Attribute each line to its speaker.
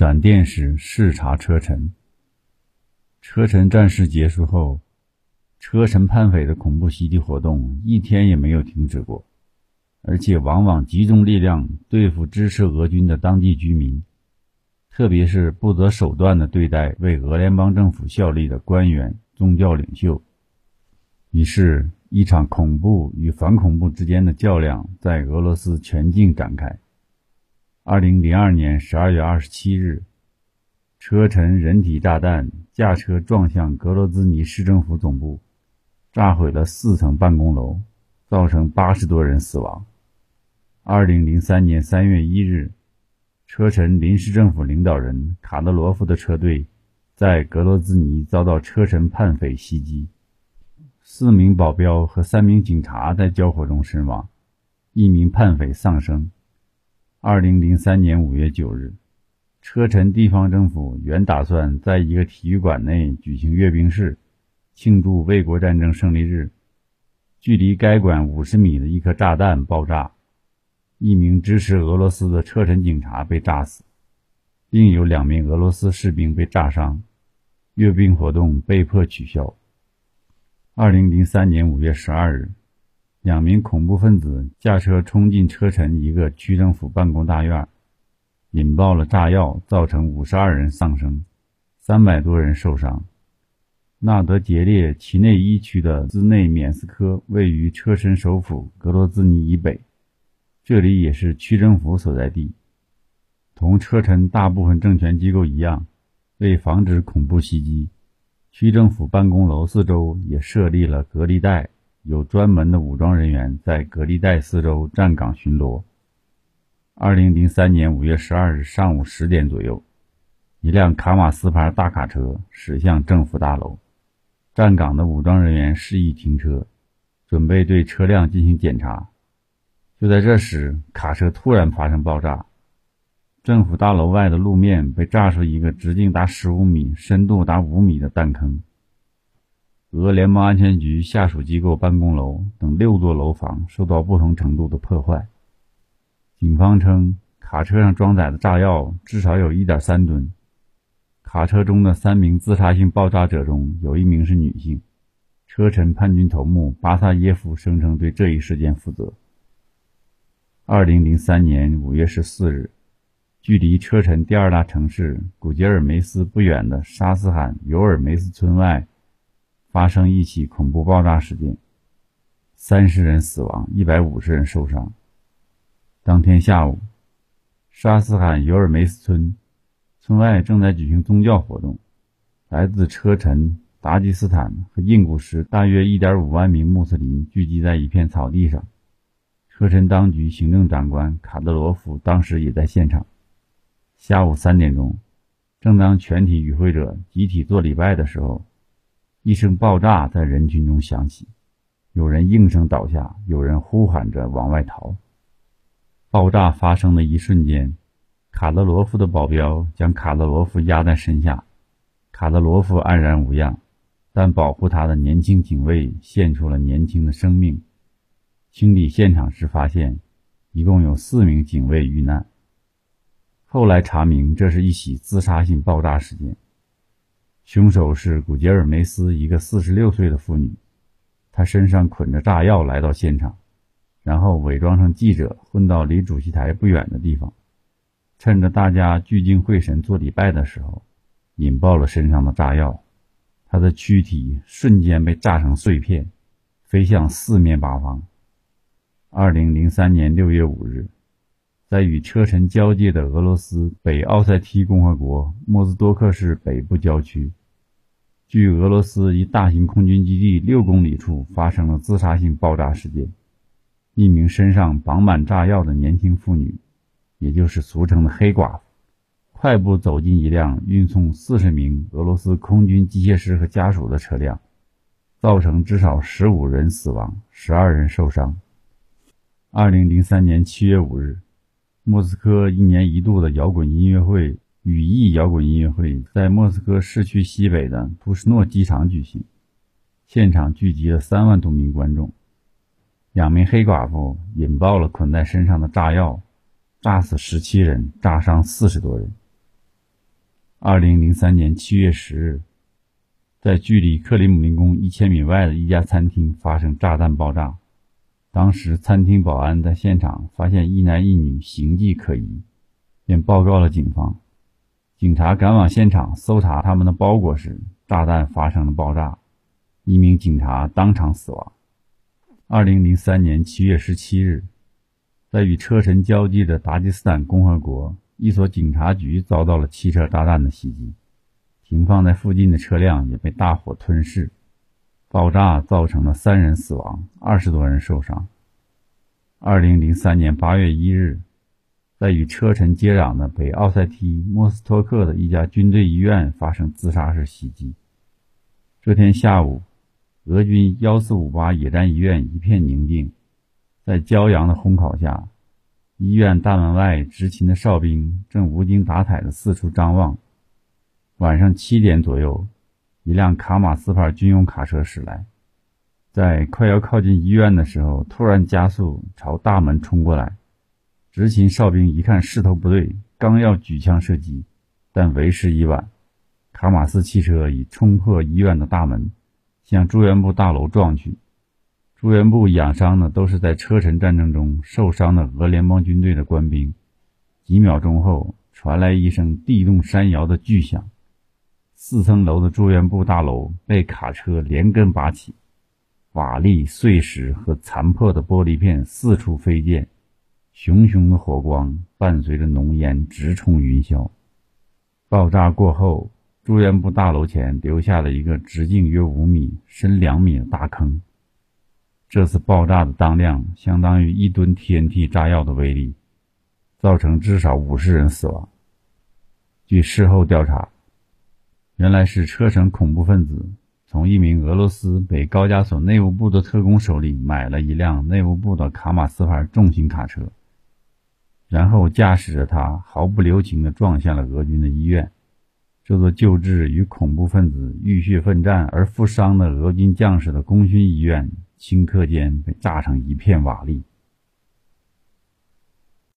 Speaker 1: 闪电时视察车臣。车臣战事结束后，车臣叛匪的恐怖袭击活动一天也没有停止过，而且往往集中力量对付支持俄军的当地居民，特别是不择手段的对待为俄联邦政府效力的官员、宗教领袖。于是，一场恐怖与反恐怖之间的较量在俄罗斯全境展开。二零零二年十二月二十七日，车臣人体炸弹驾车撞向格罗兹尼市政府总部，炸毁了四层办公楼，造成八十多人死亡。二零零三年三月一日，车臣临时政府领导人卡德罗夫的车队在格罗兹尼遭到车臣叛匪袭击，四名保镖和三名警察在交火中身亡，一名叛匪丧生。二零零三年五月九日，车臣地方政府原打算在一个体育馆内举行阅兵式，庆祝卫国战争胜利日。距离该馆五十米的一颗炸弹爆炸，一名支持俄罗斯的车臣警察被炸死，另有两名俄罗斯士兵被炸伤，阅兵活动被迫取消。二零零三年五月十二日。两名恐怖分子驾车冲进车臣一个区政府办公大院，引爆了炸药，造成五十二人丧生，三百多人受伤。纳德杰列齐内伊区的兹内缅斯科位于车臣首府格罗兹尼以北，这里也是区政府所在地。同车臣大部分政权机构一样，为防止恐怖袭击，区政府办公楼四周也设立了隔离带。有专门的武装人员在隔离带四周站岗巡逻。二零零三年五月十二日上午十点左右，一辆卡马斯牌大卡车驶向政府大楼，站岗的武装人员示意停车，准备对车辆进行检查。就在这时，卡车突然发生爆炸，政府大楼外的路面被炸出一个直径达十五米、深度达五米的弹坑。俄联邦安全局下属机构办公楼等六座楼房受到不同程度的破坏。警方称，卡车上装载的炸药至少有一点三吨。卡车中的三名自杀性爆炸者中有一名是女性。车臣叛军头目巴萨耶夫声称对这一事件负责。二零零三年五月十四日，距离车臣第二大城市古杰尔梅斯不远的沙斯罕尤尔梅斯村外。发生一起恐怖爆炸事件，三十人死亡，一百五十人受伤。当天下午，沙斯罕尤尔梅斯村村外正在举行宗教活动，来自车臣、达吉斯坦和印古什大约一点五万名穆斯林聚集在一片草地上。车臣当局行政长官卡德罗夫当时也在现场。下午三点钟，正当全体与会者集体做礼拜的时候。一声爆炸在人群中响起，有人应声倒下，有人呼喊着往外逃。爆炸发生的一瞬间，卡德罗夫的保镖将卡德罗夫压在身下，卡德罗夫安然无恙，但保护他的年轻警卫献出了年轻的生命。清理现场时发现，一共有四名警卫遇难。后来查明，这是一起自杀性爆炸事件。凶手是古杰尔梅斯，一个四十六岁的妇女。她身上捆着炸药来到现场，然后伪装成记者，混到离主席台不远的地方，趁着大家聚精会神做礼拜的时候，引爆了身上的炸药。她的躯体瞬间被炸成碎片，飞向四面八方。二零零三年六月五日。在与车臣交界的俄罗斯北奥塞梯共和国莫兹多克市北部郊区，距俄罗斯一大型空军基地六公里处发生了自杀性爆炸事件。一名身上绑满炸药的年轻妇女，也就是俗称的“黑寡妇”，快步走进一辆运送四十名俄罗斯空军机械师和家属的车辆，造成至少十五人死亡，十二人受伤。二零零三年七月五日。莫斯科一年一度的摇滚音乐会——羽翼摇滚音乐会，在莫斯科市区西北的图什诺机场举行，现场聚集了三万多名观众。两名黑寡妇引爆了捆在身上的炸药，炸死十七人，炸伤四十多人。二零零三年七月十日，在距离克里姆林宫一千米外的一家餐厅发生炸弹爆炸。当时，餐厅保安在现场发现一男一女形迹可疑，便报告了警方。警察赶往现场搜查他们的包裹时，炸弹发生了爆炸，一名警察当场死亡。二零零三年七月十七日，在与车臣交界的达吉斯坦共和国。一所警察局遭到了汽车炸弹的袭击，停放在附近的车辆也被大火吞噬。爆炸造成了三人死亡，二十多人受伤。二零零三年八月一日，在与车臣接壤的北奥塞梯莫斯托克的一家军队医院发生自杀式袭击。这天下午，俄军幺四五八野战医院一片宁静，在骄阳的烘烤下。医院大门外执勤的哨兵正无精打采地四处张望。晚上七点左右，一辆卡马斯牌军用卡车驶来，在快要靠近医院的时候，突然加速朝大门冲过来。执勤哨兵一看势头不对，刚要举枪射击，但为时已晚。卡马斯汽车已冲破医院的大门，向住院部大楼撞去。住院部养伤的都是在车臣战争中受伤的俄联邦军队的官兵。几秒钟后，传来一声地动山摇的巨响，四层楼的住院部大楼被卡车连根拔起，瓦砾、碎石和残破的玻璃片四处飞溅，熊熊的火光伴随着浓烟直冲云霄。爆炸过后，住院部大楼前留下了一个直径约五米、深两米的大坑。这次爆炸的当量相当于一吨 TNT 炸药的威力，造成至少五十人死亡。据事后调查，原来是车臣恐怖分子从一名俄罗斯北高加索内务部的特工手里买了一辆内务部的卡马斯牌重型卡车，然后驾驶着它毫不留情地撞向了俄军的医院。这座救治与恐怖分子浴血奋战而负伤的俄军将士的功勋医院。顷刻间被炸成一片瓦砾。